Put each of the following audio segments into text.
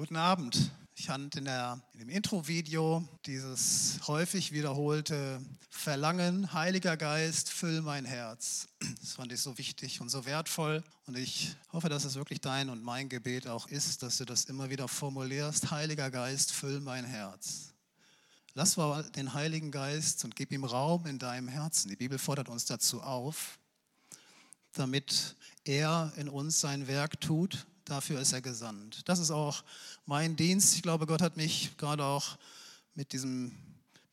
Guten Abend. Ich fand in, der, in dem Intro-Video dieses häufig wiederholte Verlangen, Heiliger Geist, füll mein Herz. Das fand ich so wichtig und so wertvoll. Und ich hoffe, dass es wirklich dein und mein Gebet auch ist, dass du das immer wieder formulierst. Heiliger Geist, füll mein Herz. Lass mal den Heiligen Geist und gib ihm Raum in deinem Herzen. Die Bibel fordert uns dazu auf, damit er in uns sein Werk tut Dafür ist er gesandt. Das ist auch mein Dienst. Ich glaube, Gott hat mich gerade auch mit diesem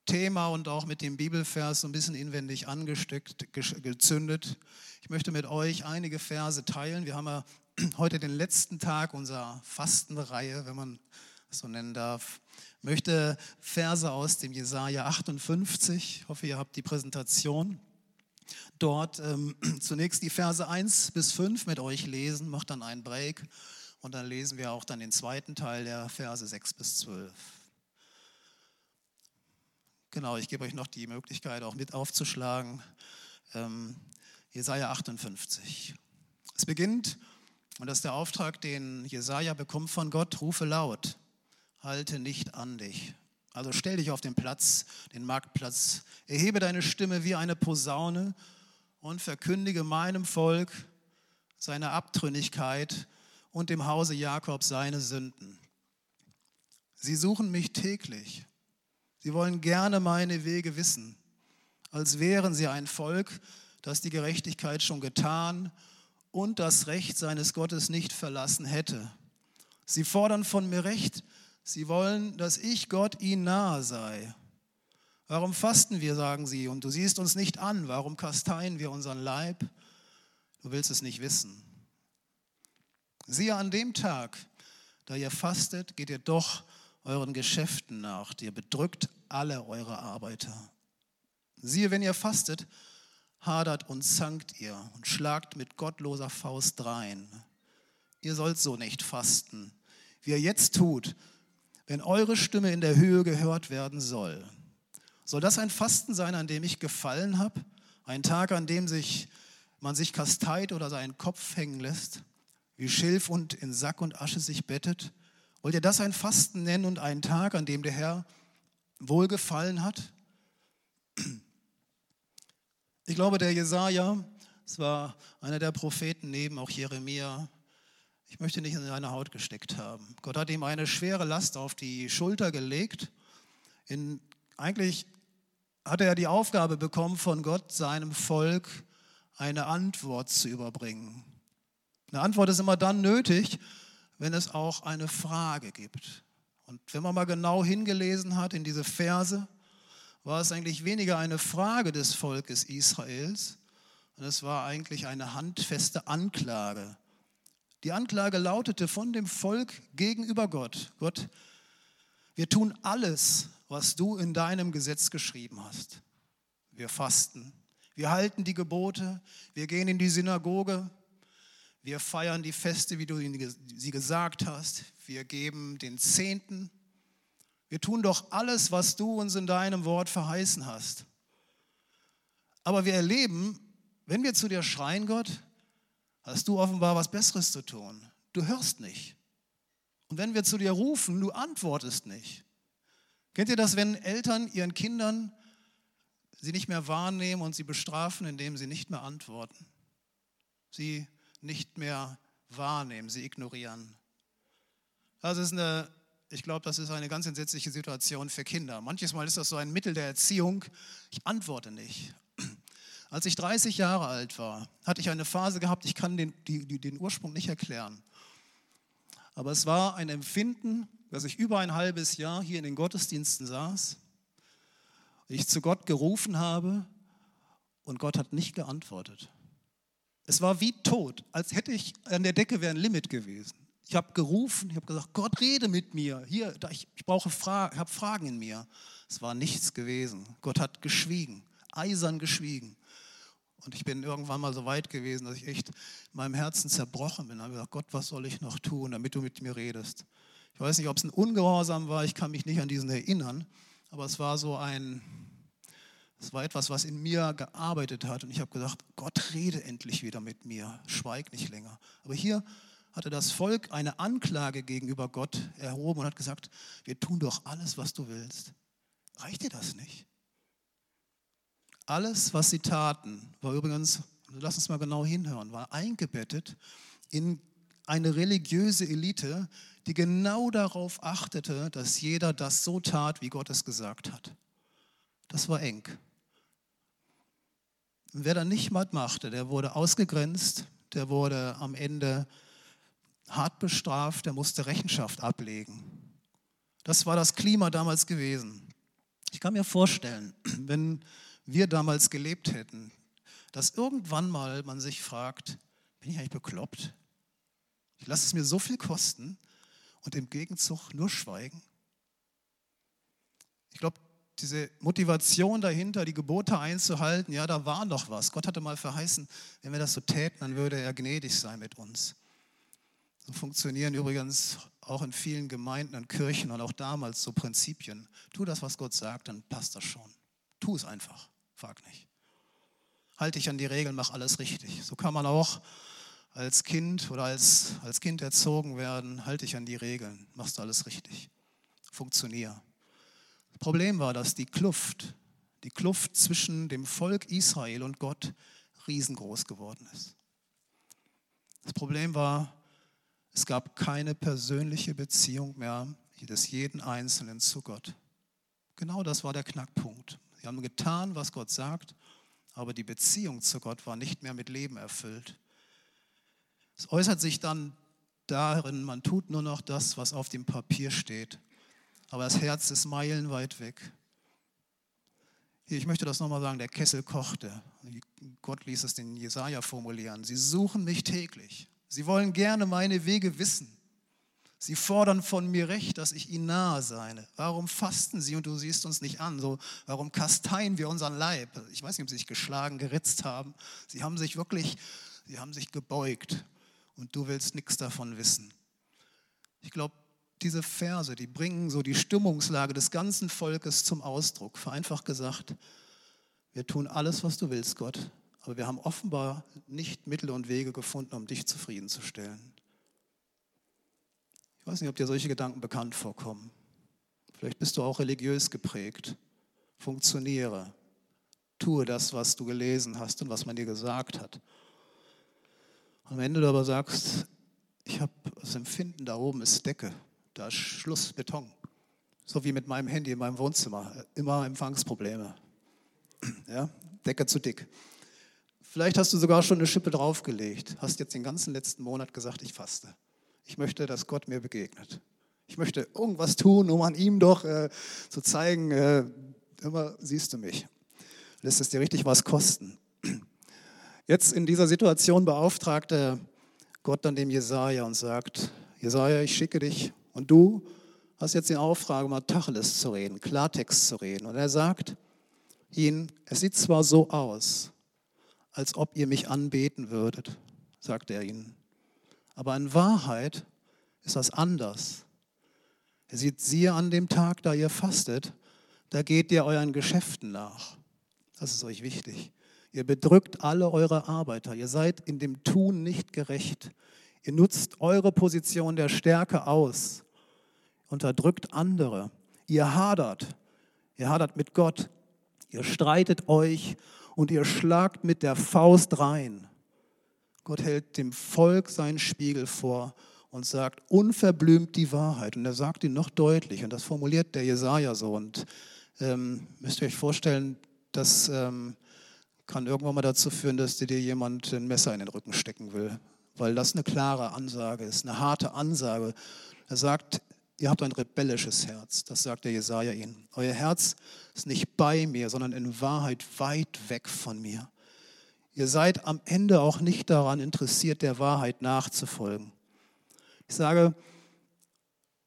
Thema und auch mit dem Bibelvers so ein bisschen inwendig angesteckt, gezündet. Ich möchte mit euch einige Verse teilen. Wir haben ja heute den letzten Tag unserer Fastenreihe, wenn man es so nennen darf. Ich möchte Verse aus dem Jesaja 58. Ich hoffe, ihr habt die Präsentation dort ähm, zunächst die Verse 1 bis 5 mit euch lesen, macht dann einen Break und dann lesen wir auch dann den zweiten Teil der Verse 6 bis 12. Genau, ich gebe euch noch die Möglichkeit, auch mit aufzuschlagen. Ähm, Jesaja 58. Es beginnt, und das ist der Auftrag, den Jesaja bekommt von Gott: rufe laut, halte nicht an dich. Also stell dich auf den Platz, den Marktplatz, erhebe deine Stimme wie eine Posaune und verkündige meinem Volk seine Abtrünnigkeit und dem Hause Jakob seine Sünden. Sie suchen mich täglich. Sie wollen gerne meine Wege wissen, als wären sie ein Volk, das die Gerechtigkeit schon getan und das Recht seines Gottes nicht verlassen hätte. Sie fordern von mir Recht, sie wollen, dass ich Gott ihnen nahe sei. Warum fasten wir, sagen sie, und du siehst uns nicht an? Warum kasteien wir unseren Leib? Du willst es nicht wissen. Siehe an dem Tag, da ihr fastet, geht ihr doch euren Geschäften nach. Ihr bedrückt alle eure Arbeiter. Siehe, wenn ihr fastet, hadert und zankt ihr und schlagt mit gottloser Faust drein. Ihr sollt so nicht fasten, wie ihr jetzt tut, wenn eure Stimme in der Höhe gehört werden soll. Soll das ein Fasten sein, an dem ich gefallen habe? Ein Tag, an dem sich, man sich kasteit oder seinen Kopf hängen lässt? Wie Schilf und in Sack und Asche sich bettet? Wollt ihr das ein Fasten nennen und einen Tag, an dem der Herr wohlgefallen hat? Ich glaube, der Jesaja, es war einer der Propheten neben auch Jeremia, ich möchte nicht in seine Haut gesteckt haben. Gott hat ihm eine schwere Last auf die Schulter gelegt. In, eigentlich hatte er die Aufgabe bekommen von Gott, seinem Volk eine Antwort zu überbringen. Eine Antwort ist immer dann nötig, wenn es auch eine Frage gibt. Und wenn man mal genau hingelesen hat in diese Verse, war es eigentlich weniger eine Frage des Volkes Israels, und es war eigentlich eine handfeste Anklage. Die Anklage lautete von dem Volk gegenüber Gott, Gott, wir tun alles, was du in deinem Gesetz geschrieben hast. Wir fasten, wir halten die Gebote, wir gehen in die Synagoge, wir feiern die Feste, wie du sie gesagt hast, wir geben den Zehnten. Wir tun doch alles, was du uns in deinem Wort verheißen hast. Aber wir erleben, wenn wir zu dir schreien, Gott, hast du offenbar was Besseres zu tun. Du hörst nicht. Und wenn wir zu dir rufen, du antwortest nicht. Kennt ihr das, wenn Eltern ihren Kindern sie nicht mehr wahrnehmen und sie bestrafen, indem sie nicht mehr antworten? Sie nicht mehr wahrnehmen, sie ignorieren. Das ist eine, ich glaube, das ist eine ganz entsetzliche Situation für Kinder. Manches Mal ist das so ein Mittel der Erziehung. Ich antworte nicht. Als ich 30 Jahre alt war, hatte ich eine Phase gehabt, ich kann den, die, den Ursprung nicht erklären. Aber es war ein Empfinden, dass ich über ein halbes Jahr hier in den Gottesdiensten saß, ich zu Gott gerufen habe und Gott hat nicht geantwortet. Es war wie tot, als hätte ich an der Decke wäre ein Limit gewesen. Ich habe gerufen, ich habe gesagt, Gott rede mit mir. Hier, ich, ich brauche Fra ich habe Fragen in mir. Es war nichts gewesen. Gott hat geschwiegen, eisern geschwiegen. Und ich bin irgendwann mal so weit gewesen, dass ich echt in meinem Herzen zerbrochen bin. Ich habe gesagt, Gott, was soll ich noch tun, damit du mit mir redest? Ich weiß nicht, ob es ein Ungehorsam war, ich kann mich nicht an diesen erinnern, aber es war so ein, es war etwas, was in mir gearbeitet hat und ich habe gesagt, Gott rede endlich wieder mit mir, schweig nicht länger. Aber hier hatte das Volk eine Anklage gegenüber Gott erhoben und hat gesagt, wir tun doch alles, was du willst. Reicht dir das nicht? Alles, was sie taten, war übrigens, lass uns mal genau hinhören, war eingebettet in eine religiöse Elite, die genau darauf achtete, dass jeder das so tat, wie Gott es gesagt hat. Das war eng. Und wer da nicht machte, der wurde ausgegrenzt, der wurde am Ende hart bestraft, der musste Rechenschaft ablegen. Das war das Klima damals gewesen. Ich kann mir vorstellen, wenn wir damals gelebt hätten, dass irgendwann mal man sich fragt, bin ich eigentlich bekloppt? Ich lasse es mir so viel kosten und im Gegenzug nur schweigen. Ich glaube, diese Motivation dahinter, die Gebote einzuhalten, ja, da war noch was. Gott hatte mal verheißen, wenn wir das so täten, dann würde er gnädig sein mit uns. So funktionieren übrigens auch in vielen Gemeinden und Kirchen und auch damals so Prinzipien. Tu das, was Gott sagt, dann passt das schon. Tu es einfach, frag nicht. Halte dich an die Regeln, mach alles richtig. So kann man auch als Kind oder als, als Kind erzogen werden, halte dich an die Regeln, machst du alles richtig. Funktionier. Das Problem war, dass die Kluft, die Kluft zwischen dem Volk Israel und Gott riesengroß geworden ist. Das Problem war, es gab keine persönliche Beziehung mehr des jeden Einzelnen zu Gott. Genau das war der Knackpunkt. Sie haben getan, was Gott sagt, aber die Beziehung zu Gott war nicht mehr mit Leben erfüllt. Es äußert sich dann darin, man tut nur noch das, was auf dem Papier steht. Aber das Herz ist meilenweit weg. Hier, ich möchte das nochmal sagen, der Kessel kochte. Gott ließ es den Jesaja formulieren. Sie suchen mich täglich. Sie wollen gerne meine Wege wissen. Sie fordern von mir recht, dass ich ihnen nahe sei. Warum fasten sie und du siehst uns nicht an? So, warum kasteien wir unseren Leib? Ich weiß nicht, ob sie sich geschlagen, geritzt haben. Sie haben sich wirklich, sie haben sich gebeugt und du willst nichts davon wissen. Ich glaube, diese Verse, die bringen so die Stimmungslage des ganzen Volkes zum Ausdruck. Vereinfacht gesagt, wir tun alles, was du willst, Gott, aber wir haben offenbar nicht Mittel und Wege gefunden, um dich zufriedenzustellen. Ich weiß nicht, ob dir solche Gedanken bekannt vorkommen. Vielleicht bist du auch religiös geprägt. Funktioniere. Tue das, was du gelesen hast und was man dir gesagt hat. Und wenn du aber sagst, ich habe das Empfinden, da oben ist Decke, da ist Schluss, Beton. So wie mit meinem Handy in meinem Wohnzimmer. Immer Empfangsprobleme. Ja, Decke zu dick. Vielleicht hast du sogar schon eine Schippe draufgelegt, hast jetzt den ganzen letzten Monat gesagt, ich faste. Ich möchte, dass Gott mir begegnet. Ich möchte irgendwas tun, um an ihm doch äh, zu zeigen, äh, immer siehst du mich. Lässt es dir richtig was kosten. Jetzt in dieser Situation beauftragte Gott dann dem Jesaja und sagt: Jesaja, ich schicke dich und du hast jetzt den Auftrag, mal Tacheles zu reden, Klartext zu reden. Und er sagt ihn: Es sieht zwar so aus, als ob ihr mich anbeten würdet, sagt er ihnen, aber in Wahrheit ist das anders. Er sieht, siehe an dem Tag, da ihr fastet, da geht ihr euren Geschäften nach. Das ist euch wichtig. Ihr bedrückt alle eure Arbeiter. Ihr seid in dem Tun nicht gerecht. Ihr nutzt eure Position der Stärke aus, unterdrückt andere. Ihr hadert. Ihr hadert mit Gott. Ihr streitet euch und ihr schlagt mit der Faust rein. Gott hält dem Volk seinen Spiegel vor und sagt unverblümt die Wahrheit. Und er sagt ihn noch deutlich. Und das formuliert der Jesaja so. Und ähm, müsst ihr euch vorstellen, dass ähm, kann irgendwann mal dazu führen, dass dir jemand ein Messer in den Rücken stecken will, weil das eine klare Ansage ist, eine harte Ansage. Er sagt, ihr habt ein rebellisches Herz, das sagt der Jesaja ihnen. Euer Herz ist nicht bei mir, sondern in Wahrheit weit weg von mir. Ihr seid am Ende auch nicht daran interessiert, der Wahrheit nachzufolgen. Ich sage,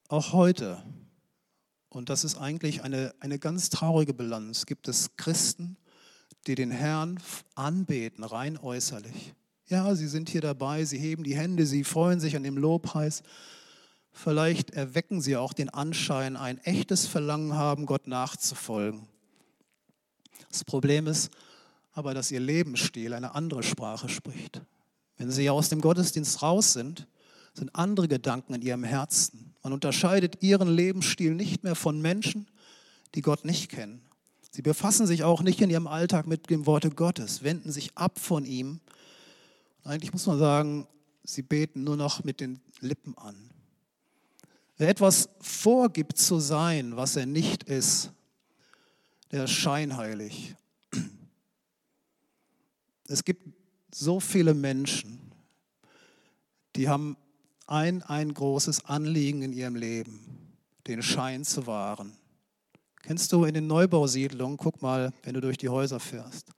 auch heute, und das ist eigentlich eine, eine ganz traurige Bilanz, gibt es Christen, die den Herrn anbeten, rein äußerlich. Ja, sie sind hier dabei, sie heben die Hände, sie freuen sich an dem Lobpreis. Vielleicht erwecken sie auch den Anschein, ein echtes Verlangen haben, Gott nachzufolgen. Das Problem ist aber, dass ihr Lebensstil eine andere Sprache spricht. Wenn sie aus dem Gottesdienst raus sind, sind andere Gedanken in ihrem Herzen. Man unterscheidet ihren Lebensstil nicht mehr von Menschen, die Gott nicht kennen. Sie befassen sich auch nicht in ihrem Alltag mit dem Worte Gottes, wenden sich ab von ihm. Eigentlich muss man sagen, sie beten nur noch mit den Lippen an. Wer etwas vorgibt zu sein, was er nicht ist, der ist scheinheilig. Es gibt so viele Menschen, die haben ein, ein großes Anliegen in ihrem Leben, den Schein zu wahren. Kennst du in den Neubausiedlungen, guck mal, wenn du durch die Häuser fährst,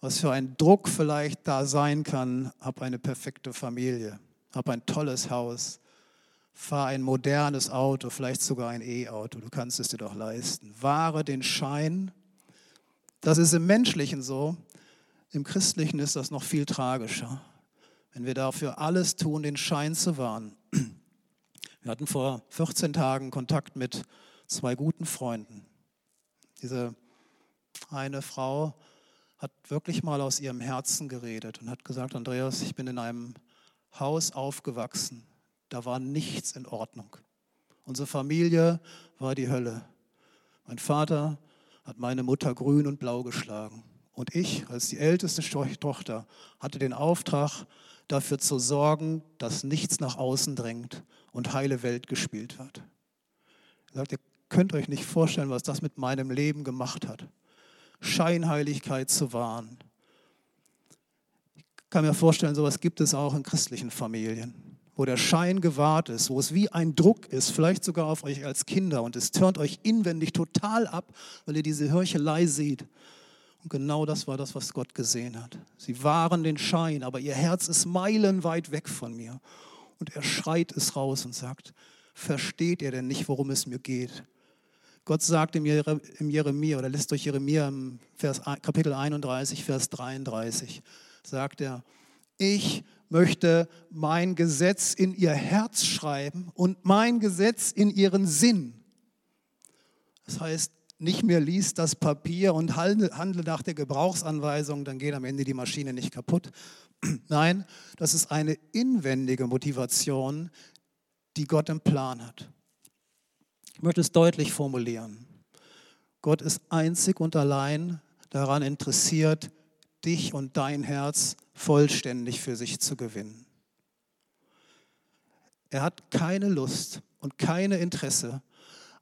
was für ein Druck vielleicht da sein kann, hab eine perfekte Familie, hab ein tolles Haus, fahr ein modernes Auto, vielleicht sogar ein E-Auto, du kannst es dir doch leisten. Wahre den Schein. Das ist im Menschlichen so, im Christlichen ist das noch viel tragischer, wenn wir dafür alles tun, den Schein zu wahren. Wir hatten vor 14 Tagen Kontakt mit zwei guten Freunden. Diese eine Frau hat wirklich mal aus ihrem Herzen geredet und hat gesagt, Andreas, ich bin in einem Haus aufgewachsen, da war nichts in Ordnung. Unsere Familie war die Hölle. Mein Vater hat meine Mutter grün und blau geschlagen. Und ich, als die älteste Tochter, hatte den Auftrag, dafür zu sorgen, dass nichts nach außen drängt und heile Welt gespielt wird. Er sagt, ihr könnt euch nicht vorstellen, was das mit meinem Leben gemacht hat. Scheinheiligkeit zu wahren. Ich kann mir vorstellen, sowas gibt es auch in christlichen Familien wo der Schein gewahrt ist, wo es wie ein Druck ist, vielleicht sogar auf euch als Kinder und es turnt euch inwendig total ab, weil ihr diese Hörchelei seht. Und genau das war das, was Gott gesehen hat. Sie wahren den Schein, aber ihr Herz ist meilenweit weg von mir. Und er schreit es raus und sagt, versteht ihr denn nicht, worum es mir geht? Gott sagt im Jeremia oder lässt durch Jeremia im Vers, Kapitel 31, Vers 33, sagt er, ich möchte mein Gesetz in ihr Herz schreiben und mein Gesetz in ihren Sinn. Das heißt, nicht mehr liest das Papier und handle nach der Gebrauchsanweisung, dann geht am Ende die Maschine nicht kaputt. Nein, das ist eine inwendige Motivation, die Gott im Plan hat. Ich möchte es deutlich formulieren. Gott ist einzig und allein daran interessiert, dich und dein Herz vollständig für sich zu gewinnen. Er hat keine Lust und keine Interesse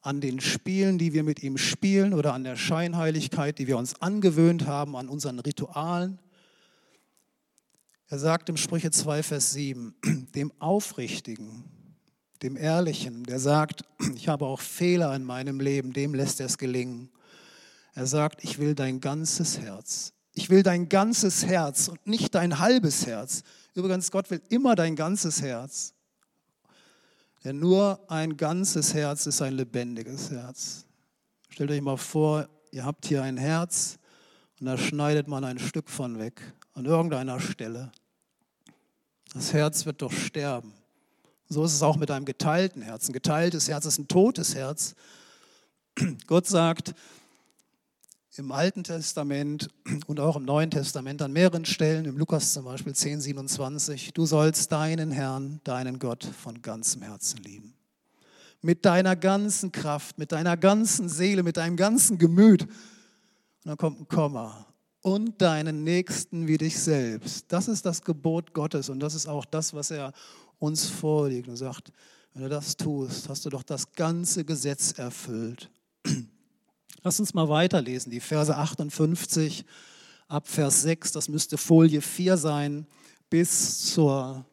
an den Spielen, die wir mit ihm spielen oder an der Scheinheiligkeit, die wir uns angewöhnt haben, an unseren Ritualen. Er sagt im Sprüche 2, Vers 7, dem Aufrichtigen, dem Ehrlichen, der sagt, ich habe auch Fehler in meinem Leben, dem lässt er es gelingen. Er sagt, ich will dein ganzes Herz. Ich will dein ganzes Herz und nicht dein halbes Herz. Übrigens, Gott will immer dein ganzes Herz. Denn nur ein ganzes Herz ist ein lebendiges Herz. Stellt euch mal vor, ihr habt hier ein Herz und da schneidet man ein Stück von weg, an irgendeiner Stelle. Das Herz wird doch sterben. So ist es auch mit einem geteilten Herz. Ein geteiltes Herz ist ein totes Herz. Gott sagt, im Alten Testament und auch im Neuen Testament an mehreren Stellen, im Lukas zum Beispiel 10, 27, du sollst deinen Herrn, deinen Gott von ganzem Herzen lieben. Mit deiner ganzen Kraft, mit deiner ganzen Seele, mit deinem ganzen Gemüt. Und dann kommt ein Komma. Und deinen Nächsten wie dich selbst. Das ist das Gebot Gottes und das ist auch das, was er uns vorlegt und sagt, wenn du das tust, hast du doch das ganze Gesetz erfüllt. Lass uns mal weiterlesen, die Verse 58 ab Vers 6, das müsste Folie 4 sein, bis, zur,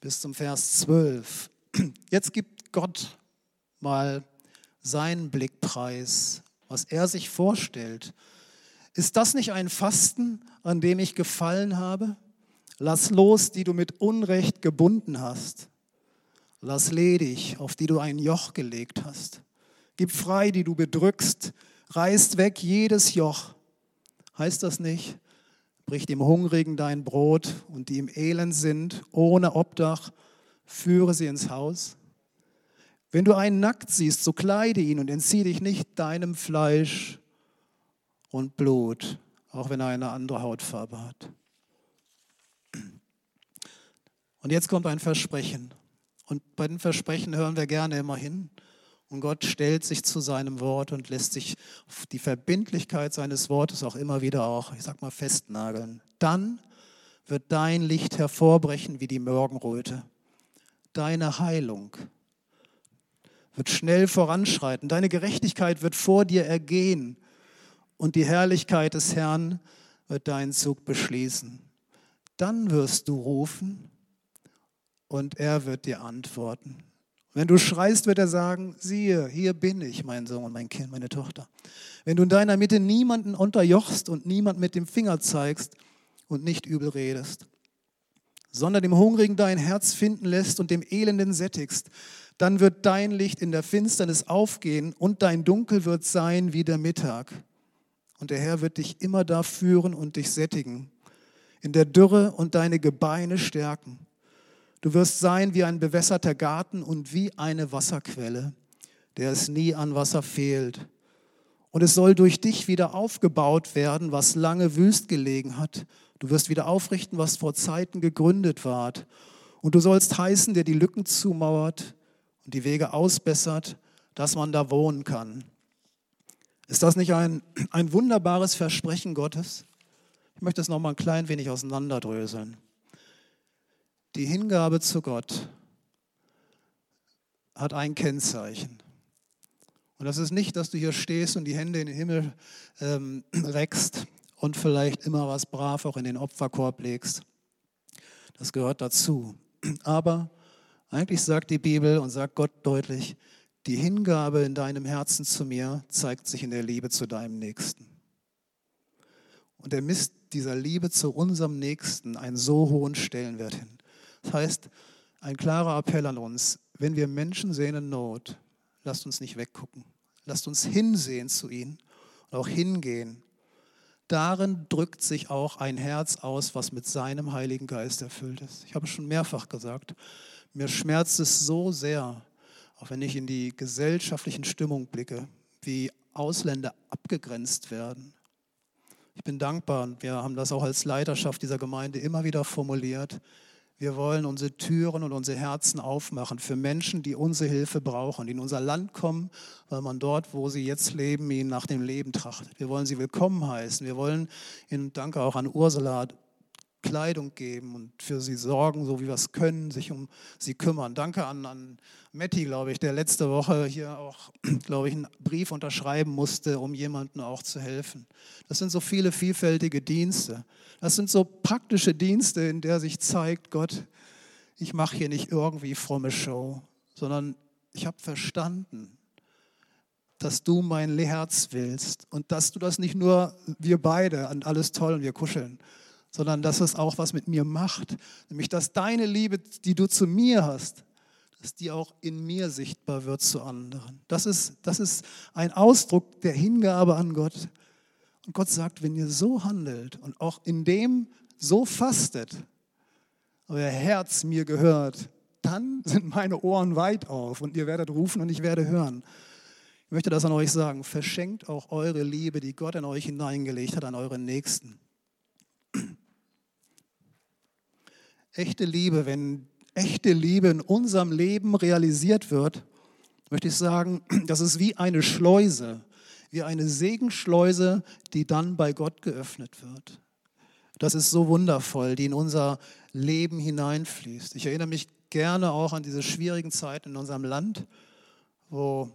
bis zum Vers 12. Jetzt gibt Gott mal seinen Blickpreis, was er sich vorstellt. Ist das nicht ein Fasten, an dem ich gefallen habe? Lass los, die du mit Unrecht gebunden hast. Lass ledig, auf die du ein Joch gelegt hast. Gib frei, die du bedrückst reißt weg jedes Joch. Heißt das nicht? Brich dem Hungrigen dein Brot und die im Elend sind, ohne Obdach, führe sie ins Haus. Wenn du einen nackt siehst, so kleide ihn und entzieh dich nicht deinem Fleisch und Blut, auch wenn er eine andere Hautfarbe hat. Und jetzt kommt ein Versprechen. Und bei den Versprechen hören wir gerne immer hin. Und Gott stellt sich zu seinem Wort und lässt sich die Verbindlichkeit seines Wortes auch immer wieder auch, ich sag mal, festnageln. Dann wird dein Licht hervorbrechen wie die Morgenröte. Deine Heilung wird schnell voranschreiten. Deine Gerechtigkeit wird vor dir ergehen. Und die Herrlichkeit des Herrn wird deinen Zug beschließen. Dann wirst du rufen und er wird dir antworten. Wenn du schreist, wird er sagen, siehe, hier bin ich, mein Sohn, mein Kind, meine Tochter. Wenn du in deiner Mitte niemanden unterjochst und niemand mit dem Finger zeigst und nicht übel redest, sondern dem Hungrigen dein Herz finden lässt und dem Elenden sättigst, dann wird dein Licht in der Finsternis aufgehen und dein Dunkel wird sein wie der Mittag. Und der Herr wird dich immer da führen und dich sättigen, in der Dürre und deine Gebeine stärken Du wirst sein wie ein bewässerter Garten und wie eine Wasserquelle, der es nie an Wasser fehlt. Und es soll durch dich wieder aufgebaut werden, was lange wüst gelegen hat. Du wirst wieder aufrichten, was vor Zeiten gegründet ward. Und du sollst heißen, der die Lücken zumauert und die Wege ausbessert, dass man da wohnen kann. Ist das nicht ein, ein wunderbares Versprechen Gottes? Ich möchte es noch mal ein klein wenig auseinanderdröseln. Die Hingabe zu Gott hat ein Kennzeichen. Und das ist nicht, dass du hier stehst und die Hände in den Himmel ähm, reckst und vielleicht immer was brav auch in den Opferkorb legst. Das gehört dazu. Aber eigentlich sagt die Bibel und sagt Gott deutlich, die Hingabe in deinem Herzen zu mir zeigt sich in der Liebe zu deinem Nächsten. Und er misst dieser Liebe zu unserem Nächsten einen so hohen Stellenwert hin. Das heißt, ein klarer Appell an uns, wenn wir Menschen sehen in Not, lasst uns nicht weggucken. Lasst uns hinsehen zu ihnen und auch hingehen. Darin drückt sich auch ein Herz aus, was mit seinem Heiligen Geist erfüllt ist. Ich habe es schon mehrfach gesagt, mir schmerzt es so sehr, auch wenn ich in die gesellschaftlichen Stimmung blicke, wie Ausländer abgegrenzt werden. Ich bin dankbar und wir haben das auch als Leiterschaft dieser Gemeinde immer wieder formuliert. Wir wollen unsere Türen und unsere Herzen aufmachen für Menschen, die unsere Hilfe brauchen, die in unser Land kommen, weil man dort, wo sie jetzt leben, ihnen nach dem Leben trachtet. Wir wollen sie willkommen heißen. Wir wollen ihnen, danke auch an Ursula, Kleidung geben und für sie sorgen, so wie wir es können, sich um sie kümmern. Danke an, an Matti, glaube ich, der letzte Woche hier auch, glaube ich, einen Brief unterschreiben musste, um jemandem auch zu helfen. Das sind so viele vielfältige Dienste. Das sind so praktische Dienste, in der sich zeigt, Gott, ich mache hier nicht irgendwie fromme Show, sondern ich habe verstanden, dass du mein Herz willst und dass du das nicht nur wir beide und alles toll und wir kuscheln, sondern dass es auch was mit mir macht. Nämlich, dass deine Liebe, die du zu mir hast, dass die auch in mir sichtbar wird zu anderen. Das ist, das ist ein Ausdruck der Hingabe an Gott. Und Gott sagt, wenn ihr so handelt und auch in dem so fastet, euer Herz mir gehört, dann sind meine Ohren weit auf und ihr werdet rufen und ich werde hören. Ich möchte das an euch sagen. Verschenkt auch eure Liebe, die Gott in euch hineingelegt hat, an euren Nächsten. Echte Liebe, wenn echte Liebe in unserem Leben realisiert wird, möchte ich sagen, das ist wie eine Schleuse, wie eine Segenschleuse, die dann bei Gott geöffnet wird. Das ist so wundervoll, die in unser Leben hineinfließt. Ich erinnere mich gerne auch an diese schwierigen Zeiten in unserem Land, wo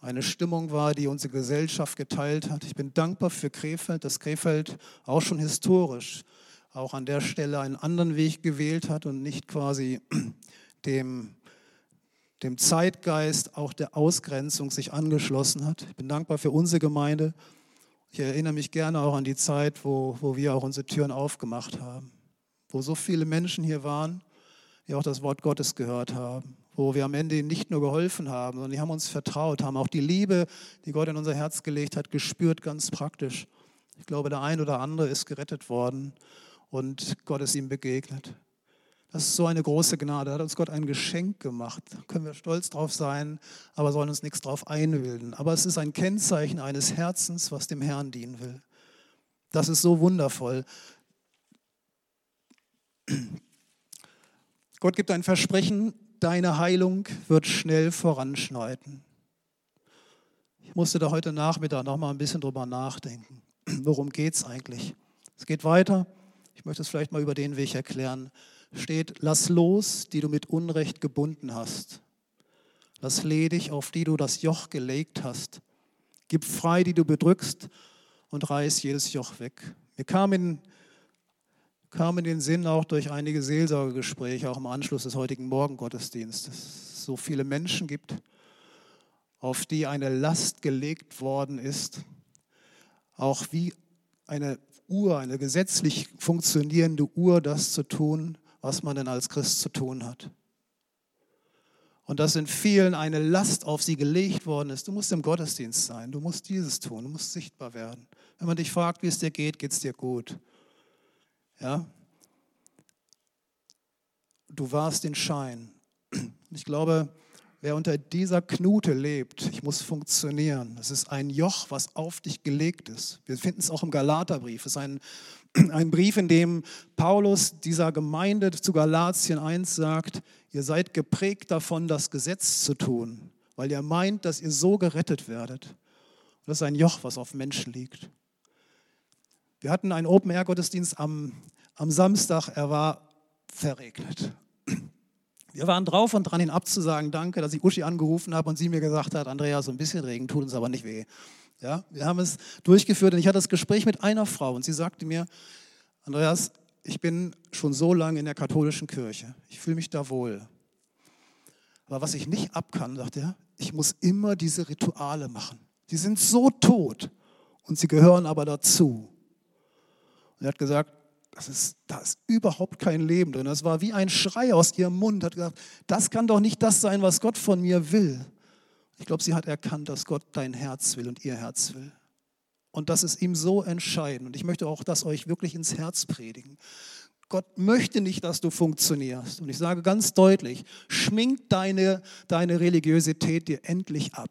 eine Stimmung war, die unsere Gesellschaft geteilt hat. Ich bin dankbar für Krefeld, dass Krefeld auch schon historisch auch an der Stelle einen anderen Weg gewählt hat und nicht quasi dem, dem Zeitgeist auch der Ausgrenzung sich angeschlossen hat. Ich bin dankbar für unsere Gemeinde. Ich erinnere mich gerne auch an die Zeit, wo, wo wir auch unsere Türen aufgemacht haben, wo so viele Menschen hier waren, die auch das Wort Gottes gehört haben, wo wir am Ende nicht nur geholfen haben, sondern die haben uns vertraut, haben auch die Liebe, die Gott in unser Herz gelegt hat, gespürt, ganz praktisch. Ich glaube, der ein oder andere ist gerettet worden und Gott ist ihm begegnet. Das ist so eine große Gnade. Da hat uns Gott ein Geschenk gemacht. Da können wir stolz drauf sein, aber sollen uns nichts drauf einbilden. Aber es ist ein Kennzeichen eines Herzens, was dem Herrn dienen will. Das ist so wundervoll. Gott gibt ein Versprechen, deine Heilung wird schnell voranschreiten. Ich musste da heute Nachmittag noch mal ein bisschen drüber nachdenken. Worum geht es eigentlich? Es geht weiter. Möchte es vielleicht mal über den Weg erklären. Steht, lass los, die du mit Unrecht gebunden hast. Lass ledig, auf die du das Joch gelegt hast. Gib frei, die du bedrückst und reiß jedes Joch weg. Mir kam in, kam in den Sinn auch durch einige Seelsorgegespräche, auch im Anschluss des heutigen Morgengottesdienstes, dass es so viele Menschen gibt, auf die eine Last gelegt worden ist, auch wie eine Uhr, eine gesetzlich funktionierende Uhr, das zu tun, was man denn als Christ zu tun hat. Und dass in vielen eine Last auf sie gelegt worden ist. Du musst im Gottesdienst sein, du musst dieses tun, du musst sichtbar werden. Wenn man dich fragt, wie es dir geht, geht es dir gut. Ja? Du warst den Schein. Ich glaube, wer unter dieser Knute lebt, ich muss funktionieren. Das ist ein Joch, was auf dich gelegt ist. Wir finden es auch im Galaterbrief. Es ist ein, ein Brief, in dem Paulus dieser Gemeinde zu Galatien 1 sagt, ihr seid geprägt davon, das Gesetz zu tun, weil ihr meint, dass ihr so gerettet werdet. das ist ein Joch, was auf Menschen liegt. Wir hatten einen Open-Air-Gottesdienst am, am Samstag, er war verregnet. Wir waren drauf und dran, ihn abzusagen. Danke, dass ich Uschi angerufen habe und sie mir gesagt hat, Andreas, so ein bisschen Regen tut uns aber nicht weh. Ja, wir haben es durchgeführt und ich hatte das Gespräch mit einer Frau und sie sagte mir, Andreas, ich bin schon so lange in der katholischen Kirche. Ich fühle mich da wohl. Aber was ich nicht ab kann, sagt er, ich muss immer diese Rituale machen. Die sind so tot und sie gehören aber dazu. Und er hat gesagt, das ist, da ist überhaupt kein Leben drin. Das war wie ein Schrei aus ihrem Mund. Hat gesagt, das kann doch nicht das sein, was Gott von mir will. Ich glaube, sie hat erkannt, dass Gott dein Herz will und ihr Herz will. Und das ist ihm so entscheidend. Und ich möchte auch das euch wirklich ins Herz predigen. Gott möchte nicht, dass du funktionierst. Und ich sage ganz deutlich, schmink deine, deine Religiosität dir endlich ab.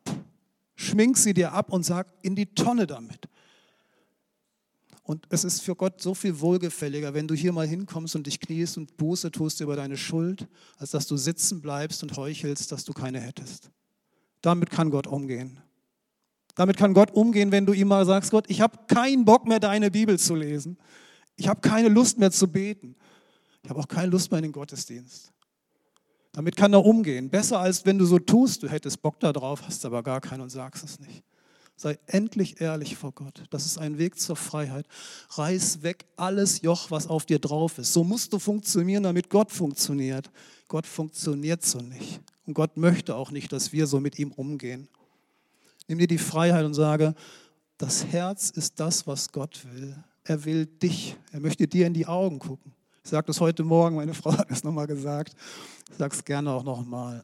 Schmink sie dir ab und sag in die Tonne damit. Und es ist für Gott so viel wohlgefälliger, wenn du hier mal hinkommst und dich kniest und Buße tust über deine Schuld, als dass du sitzen bleibst und heuchelst, dass du keine hättest. Damit kann Gott umgehen. Damit kann Gott umgehen, wenn du ihm mal sagst, Gott, ich habe keinen Bock mehr, deine Bibel zu lesen. Ich habe keine Lust mehr zu beten. Ich habe auch keine Lust mehr in den Gottesdienst. Damit kann er umgehen. Besser als wenn du so tust, du hättest Bock darauf, hast aber gar keinen und sagst es nicht. Sei endlich ehrlich vor Gott. Das ist ein Weg zur Freiheit. Reiß weg alles Joch, was auf dir drauf ist. So musst du funktionieren, damit Gott funktioniert. Gott funktioniert so nicht. Und Gott möchte auch nicht, dass wir so mit ihm umgehen. Nimm dir die Freiheit und sage, das Herz ist das, was Gott will. Er will dich. Er möchte dir in die Augen gucken. Ich sage das heute Morgen, meine Frau hat es nochmal gesagt. Ich sage es gerne auch nochmal.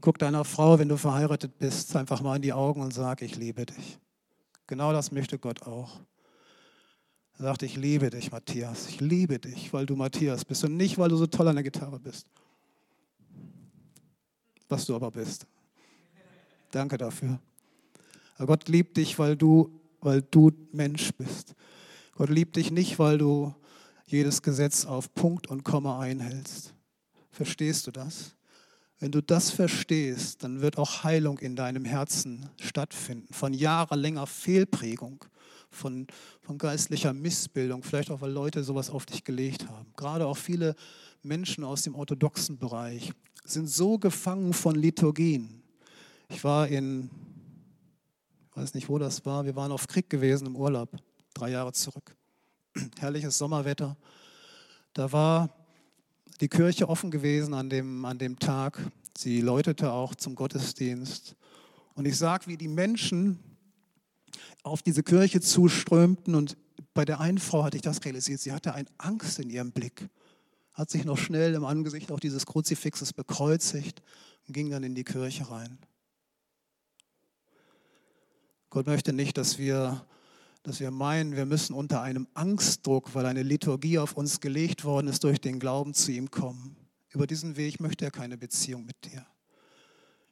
Guck deiner Frau, wenn du verheiratet bist, einfach mal in die Augen und sag, ich liebe dich. Genau das möchte Gott auch. Er sagt, ich liebe dich, Matthias. Ich liebe dich, weil du Matthias bist und nicht, weil du so toll an der Gitarre bist. Was du aber bist. Danke dafür. Aber Gott liebt dich, weil du, weil du Mensch bist. Gott liebt dich nicht, weil du jedes Gesetz auf Punkt und Komma einhältst. Verstehst du das? Wenn du das verstehst, dann wird auch Heilung in deinem Herzen stattfinden. Von jahrelanger Fehlprägung, von, von geistlicher Missbildung, vielleicht auch, weil Leute sowas auf dich gelegt haben. Gerade auch viele Menschen aus dem orthodoxen Bereich sind so gefangen von Liturgien. Ich war in, ich weiß nicht, wo das war, wir waren auf Krieg gewesen im Urlaub, drei Jahre zurück. Herrliches Sommerwetter. Da war die Kirche offen gewesen an dem, an dem Tag. Sie läutete auch zum Gottesdienst. Und ich sag, wie die Menschen auf diese Kirche zuströmten. Und bei der einen Frau hatte ich das realisiert. Sie hatte eine Angst in ihrem Blick. Hat sich noch schnell im Angesicht auch dieses Kruzifixes bekreuzigt und ging dann in die Kirche rein. Gott möchte nicht, dass wir dass wir meinen, wir müssen unter einem Angstdruck, weil eine Liturgie auf uns gelegt worden ist, durch den Glauben zu ihm kommen. Über diesen Weg möchte er keine Beziehung mit dir.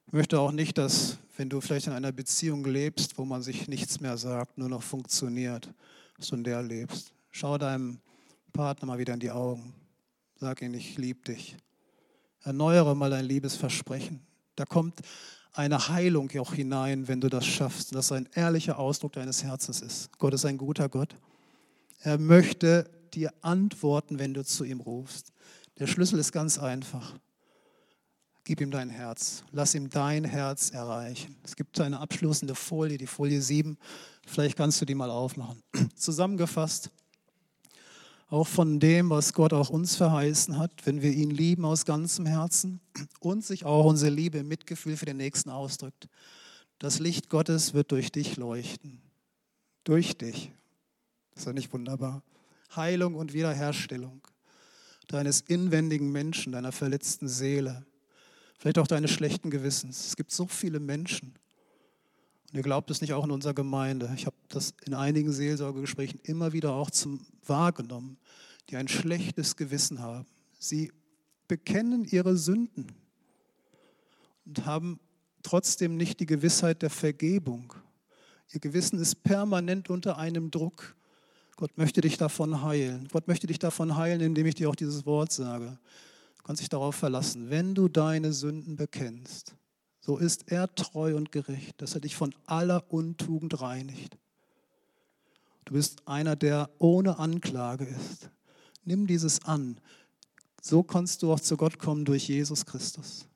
Ich möchte auch nicht, dass, wenn du vielleicht in einer Beziehung lebst, wo man sich nichts mehr sagt, nur noch funktioniert, dass du in der lebst. Schau deinem Partner mal wieder in die Augen. Sag ihm, ich liebe dich. Erneuere mal dein Liebesversprechen. Da kommt eine Heilung auch hinein, wenn du das schaffst. Das ein ehrlicher Ausdruck deines Herzens ist. Gott ist ein guter Gott. Er möchte dir antworten, wenn du zu ihm rufst. Der Schlüssel ist ganz einfach. Gib ihm dein Herz. Lass ihm dein Herz erreichen. Es gibt eine abschließende Folie, die Folie 7. Vielleicht kannst du die mal aufmachen. Zusammengefasst, auch von dem, was Gott auch uns verheißen hat, wenn wir ihn lieben aus ganzem Herzen und sich auch unsere Liebe im Mitgefühl für den Nächsten ausdrückt. Das Licht Gottes wird durch dich leuchten. Durch dich. Das ist ja nicht wunderbar. Heilung und Wiederherstellung deines inwendigen Menschen, deiner verletzten Seele vielleicht auch deines schlechten Gewissens. Es gibt so viele Menschen. Ihr glaubt es nicht auch in unserer Gemeinde. Ich habe das in einigen Seelsorgegesprächen immer wieder auch zum wahrgenommen, die ein schlechtes Gewissen haben. Sie bekennen ihre Sünden und haben trotzdem nicht die Gewissheit der Vergebung. Ihr Gewissen ist permanent unter einem Druck. Gott möchte dich davon heilen. Gott möchte dich davon heilen, indem ich dir auch dieses Wort sage kannst dich darauf verlassen, wenn du deine Sünden bekennst, so ist er treu und gerecht, dass er dich von aller Untugend reinigt. Du bist einer, der ohne Anklage ist. Nimm dieses an. So kannst du auch zu Gott kommen durch Jesus Christus.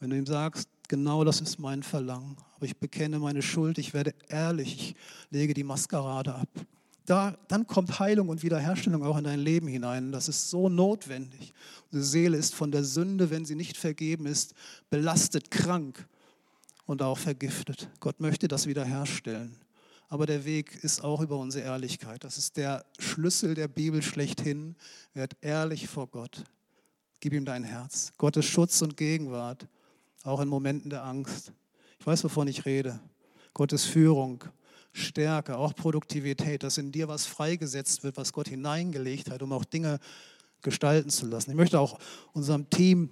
Wenn du ihm sagst, genau das ist mein Verlangen, aber ich bekenne meine Schuld, ich werde ehrlich, ich lege die Maskerade ab da, dann kommt Heilung und Wiederherstellung auch in dein Leben hinein. Das ist so notwendig. Die Seele ist von der Sünde, wenn sie nicht vergeben ist, belastet, krank und auch vergiftet. Gott möchte das wiederherstellen. Aber der Weg ist auch über unsere Ehrlichkeit. Das ist der Schlüssel der Bibel schlechthin. Werd ehrlich vor Gott. Gib ihm dein Herz. Gottes Schutz und Gegenwart, auch in Momenten der Angst. Ich weiß, wovon ich rede. Gottes Führung, Stärke, auch Produktivität, dass in dir was freigesetzt wird, was Gott hineingelegt hat, um auch Dinge gestalten zu lassen. Ich möchte auch unserem Team,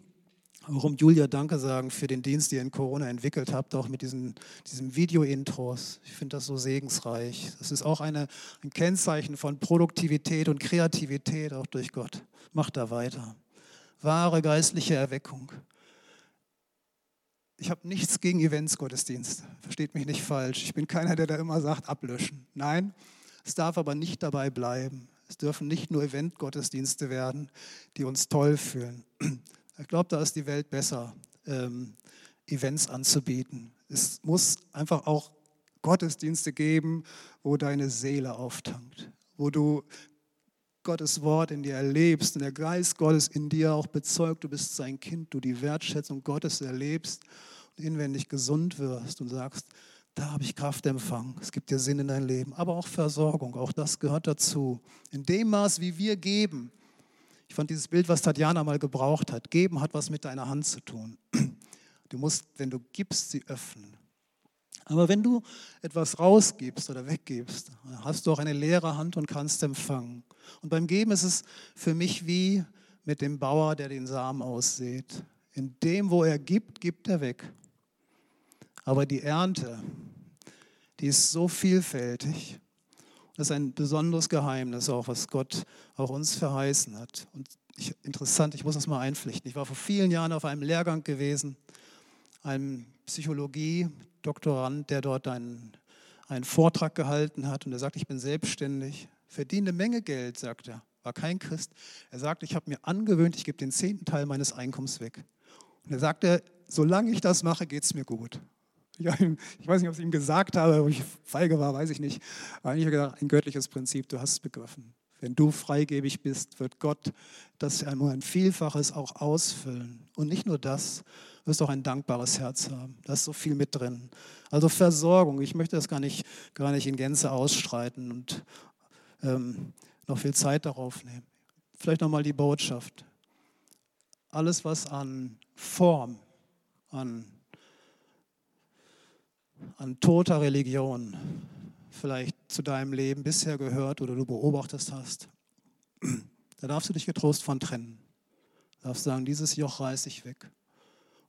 auch um Julia Danke sagen für den Dienst, den ihr in Corona entwickelt habt, auch mit diesen, diesen Video-Intros. Ich finde das so segensreich. Das ist auch eine, ein Kennzeichen von Produktivität und Kreativität, auch durch Gott. Macht da weiter. Wahre geistliche Erweckung ich habe nichts gegen Eventsgottesdienst. Versteht mich nicht falsch. Ich bin keiner, der da immer sagt, ablöschen. Nein, es darf aber nicht dabei bleiben. Es dürfen nicht nur Eventgottesdienste werden, die uns toll fühlen. Ich glaube, da ist die Welt besser, ähm, Events anzubieten. Es muss einfach auch Gottesdienste geben, wo deine Seele auftankt, wo du Gottes Wort in dir erlebst und der Geist Gottes in dir auch bezeugt, du bist sein Kind, du die Wertschätzung Gottes erlebst und inwendig gesund wirst und sagst, da habe ich Kraft empfangen, es gibt dir Sinn in dein Leben, aber auch Versorgung, auch das gehört dazu. In dem Maß, wie wir geben, ich fand dieses Bild, was Tatjana mal gebraucht hat, geben hat was mit deiner Hand zu tun. Du musst, wenn du gibst, sie öffnen. Aber wenn du etwas rausgibst oder weggibst, hast du auch eine leere Hand und kannst empfangen. Und beim Geben ist es für mich wie mit dem Bauer, der den Samen aussät. In dem, wo er gibt, gibt er weg. Aber die Ernte, die ist so vielfältig. Das ist ein besonderes Geheimnis, auch was Gott auch uns verheißen hat. Und ich, interessant, ich muss das mal einpflichten. Ich war vor vielen Jahren auf einem Lehrgang gewesen, einem Psychologie-Doktorand, der dort einen, einen Vortrag gehalten hat und er sagt, ich bin selbstständig, verdiene eine Menge Geld, sagt er, war kein Christ. Er sagt, ich habe mir angewöhnt, ich gebe den zehnten Teil meines Einkommens weg. Und er sagte, solange ich das mache, geht es mir gut. Ich, weiß nicht, ob ich ihm gesagt habe, ob ich feige war, weiß ich nicht. Aber ich habe gesagt, ein göttliches Prinzip, du hast es begriffen. Wenn du freigebig bist, wird Gott das nur ein Vielfaches auch ausfüllen. Und nicht nur das, wirst auch ein dankbares Herz haben. Da ist so viel mit drin. Also Versorgung, ich möchte das gar nicht, gar nicht in Gänze ausstreiten und ähm, noch viel Zeit darauf nehmen. Vielleicht nochmal die Botschaft. Alles, was an Form, an, an toter Religion vielleicht zu deinem Leben bisher gehört oder du beobachtet hast, da darfst du dich getrost von trennen. Du darfst sagen, dieses Joch reiße ich weg.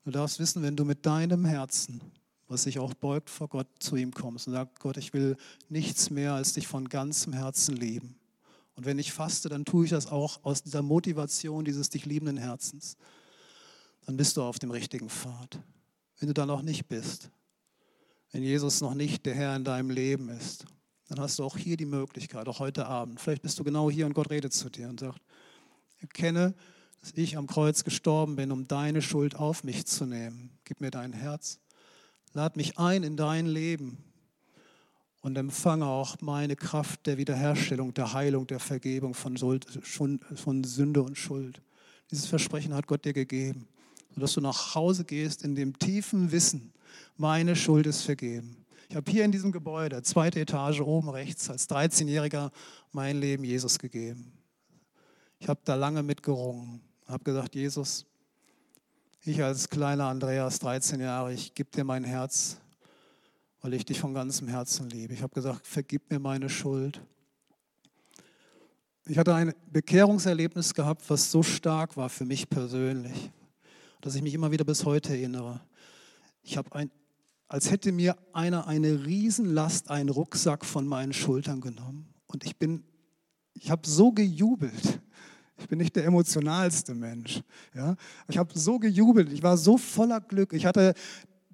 Du darfst wissen, wenn du mit deinem Herzen, was sich auch beugt vor Gott, zu ihm kommst und sagst, Gott, ich will nichts mehr als dich von ganzem Herzen lieben Und wenn ich faste, dann tue ich das auch aus dieser Motivation dieses dich liebenden Herzens. Dann bist du auf dem richtigen Pfad. Wenn du da noch nicht bist, wenn Jesus noch nicht der Herr in deinem Leben ist, dann hast du auch hier die Möglichkeit, auch heute Abend. Vielleicht bist du genau hier und Gott redet zu dir und sagt, erkenne, dass ich am Kreuz gestorben bin, um deine Schuld auf mich zu nehmen. Gib mir dein Herz. Lad mich ein in dein Leben und empfange auch meine Kraft der Wiederherstellung, der Heilung, der Vergebung von, von Sünde und Schuld. Dieses Versprechen hat Gott dir gegeben, sodass du nach Hause gehst in dem tiefen Wissen, meine Schuld ist vergeben. Ich habe hier in diesem Gebäude, zweite Etage oben rechts, als 13-Jähriger mein Leben Jesus gegeben. Ich habe da lange mitgerungen, habe gesagt, Jesus, ich als kleiner Andreas, 13 Jahre, ich gebe dir mein Herz, weil ich dich von ganzem Herzen liebe. Ich habe gesagt, vergib mir meine Schuld. Ich hatte ein Bekehrungserlebnis gehabt, was so stark war für mich persönlich, dass ich mich immer wieder bis heute erinnere. Ich habe ein als hätte mir einer eine Riesenlast, einen Rucksack von meinen Schultern genommen. Und ich bin, ich habe so gejubelt. Ich bin nicht der emotionalste Mensch. Ja? Ich habe so gejubelt. Ich war so voller Glück. Ich hatte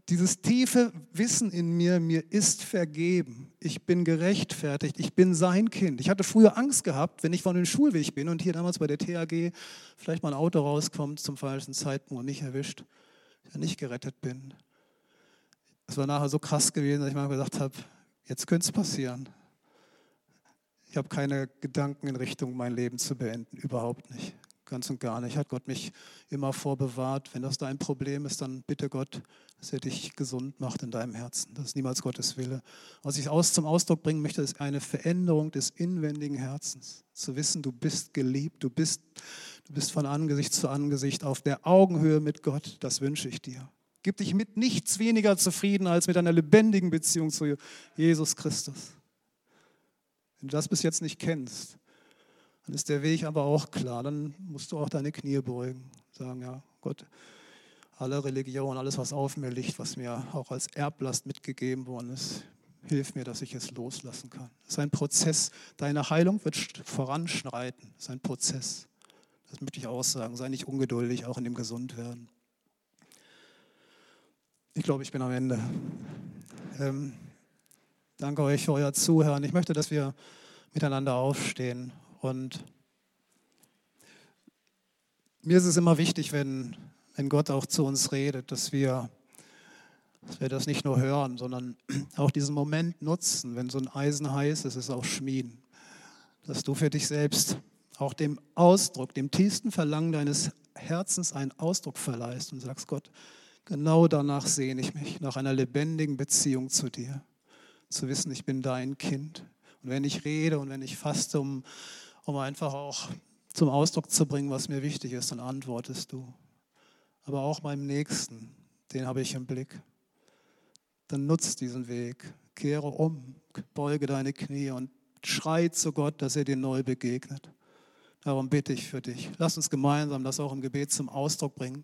dieses tiefe Wissen in mir, mir ist vergeben. Ich bin gerechtfertigt. Ich bin sein Kind. Ich hatte früher Angst gehabt, wenn ich von dem Schulweg bin und hier damals bei der TAG vielleicht mal ein Auto rauskommt zum falschen Zeitpunkt und mich erwischt, ich nicht gerettet bin. Es war nachher so krass gewesen, dass ich mal gedacht habe, jetzt könnte es passieren. Ich habe keine Gedanken in Richtung, mein Leben zu beenden. Überhaupt nicht. Ganz und gar nicht. Hat Gott mich immer vorbewahrt. Wenn das dein Problem ist, dann bitte Gott, dass er dich gesund macht in deinem Herzen. Das ist niemals Gottes Wille. Was ich aus, zum Ausdruck bringen möchte, ist eine Veränderung des inwendigen Herzens. Zu wissen, du bist geliebt, du bist, du bist von Angesicht zu Angesicht auf der Augenhöhe mit Gott. Das wünsche ich dir. Gib dich mit nichts weniger zufrieden als mit einer lebendigen Beziehung zu Jesus Christus. Wenn du das bis jetzt nicht kennst, dann ist der Weg aber auch klar. Dann musst du auch deine Knie beugen. Sagen, ja, Gott, alle Religionen, alles, was auf mir liegt, was mir auch als Erblast mitgegeben worden ist, hilf mir, dass ich es loslassen kann. Das ist ein Prozess. Deine Heilung wird voranschreiten. Das ist ein Prozess. Das möchte ich auch sagen. Sei nicht ungeduldig, auch in dem Gesundwerden. Ich glaube, ich bin am Ende. Ähm, danke euch für euer Zuhören. Ich möchte, dass wir miteinander aufstehen. Und mir ist es immer wichtig, wenn, wenn Gott auch zu uns redet, dass wir, dass wir das nicht nur hören, sondern auch diesen Moment nutzen, wenn so ein Eisen heiß ist, es auch schmieden. Dass du für dich selbst auch dem Ausdruck, dem tiefsten Verlangen deines Herzens einen Ausdruck verleihst und sagst, Gott, Genau danach sehne ich mich, nach einer lebendigen Beziehung zu dir. Zu wissen, ich bin dein Kind. Und wenn ich rede und wenn ich faste, um, um einfach auch zum Ausdruck zu bringen, was mir wichtig ist, dann antwortest du. Aber auch meinem Nächsten, den habe ich im Blick. Dann nutzt diesen Weg, kehre um, beuge deine Knie und schrei zu Gott, dass er dir neu begegnet. Darum bitte ich für dich. Lass uns gemeinsam das auch im Gebet zum Ausdruck bringen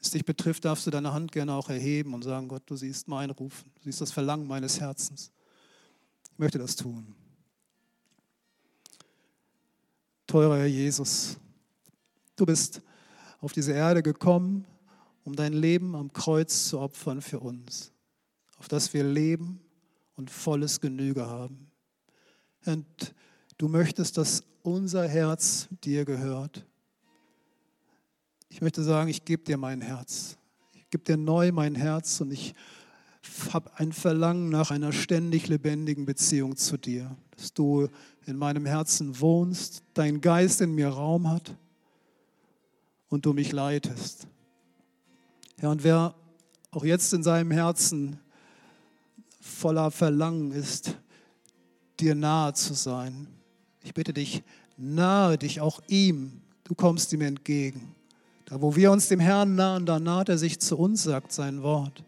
es dich betrifft, darfst du deine Hand gerne auch erheben und sagen, Gott, du siehst mein Rufen, du siehst das Verlangen meines Herzens. Ich möchte das tun. Teurer Herr Jesus, du bist auf diese Erde gekommen, um dein Leben am Kreuz zu opfern für uns, auf das wir leben und volles Genüge haben. Und du möchtest, dass unser Herz dir gehört. Ich möchte sagen, ich gebe dir mein Herz. Ich gebe dir neu mein Herz und ich habe ein Verlangen nach einer ständig lebendigen Beziehung zu dir, dass du in meinem Herzen wohnst, dein Geist in mir Raum hat und du mich leitest. Ja, und wer auch jetzt in seinem Herzen voller Verlangen ist, dir nahe zu sein, ich bitte dich, nahe dich auch ihm, du kommst ihm entgegen. Da, wo wir uns dem Herrn nahen, da naht er sich zu uns, sagt sein Wort.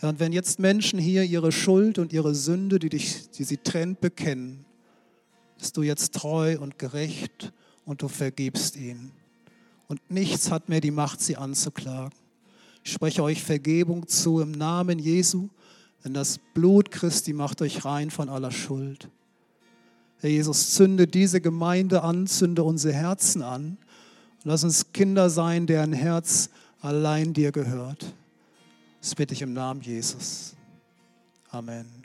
Ja, und wenn jetzt Menschen hier ihre Schuld und ihre Sünde, die, dich, die sie trennt, bekennen, bist du jetzt treu und gerecht und du vergibst ihnen. Und nichts hat mehr die Macht, sie anzuklagen. Ich spreche euch Vergebung zu im Namen Jesu, denn das Blut Christi macht euch rein von aller Schuld. Herr Jesus, zünde diese Gemeinde an, zünde unsere Herzen an. Lass uns Kinder sein, deren Herz allein dir gehört. Das bitte ich im Namen Jesus. Amen.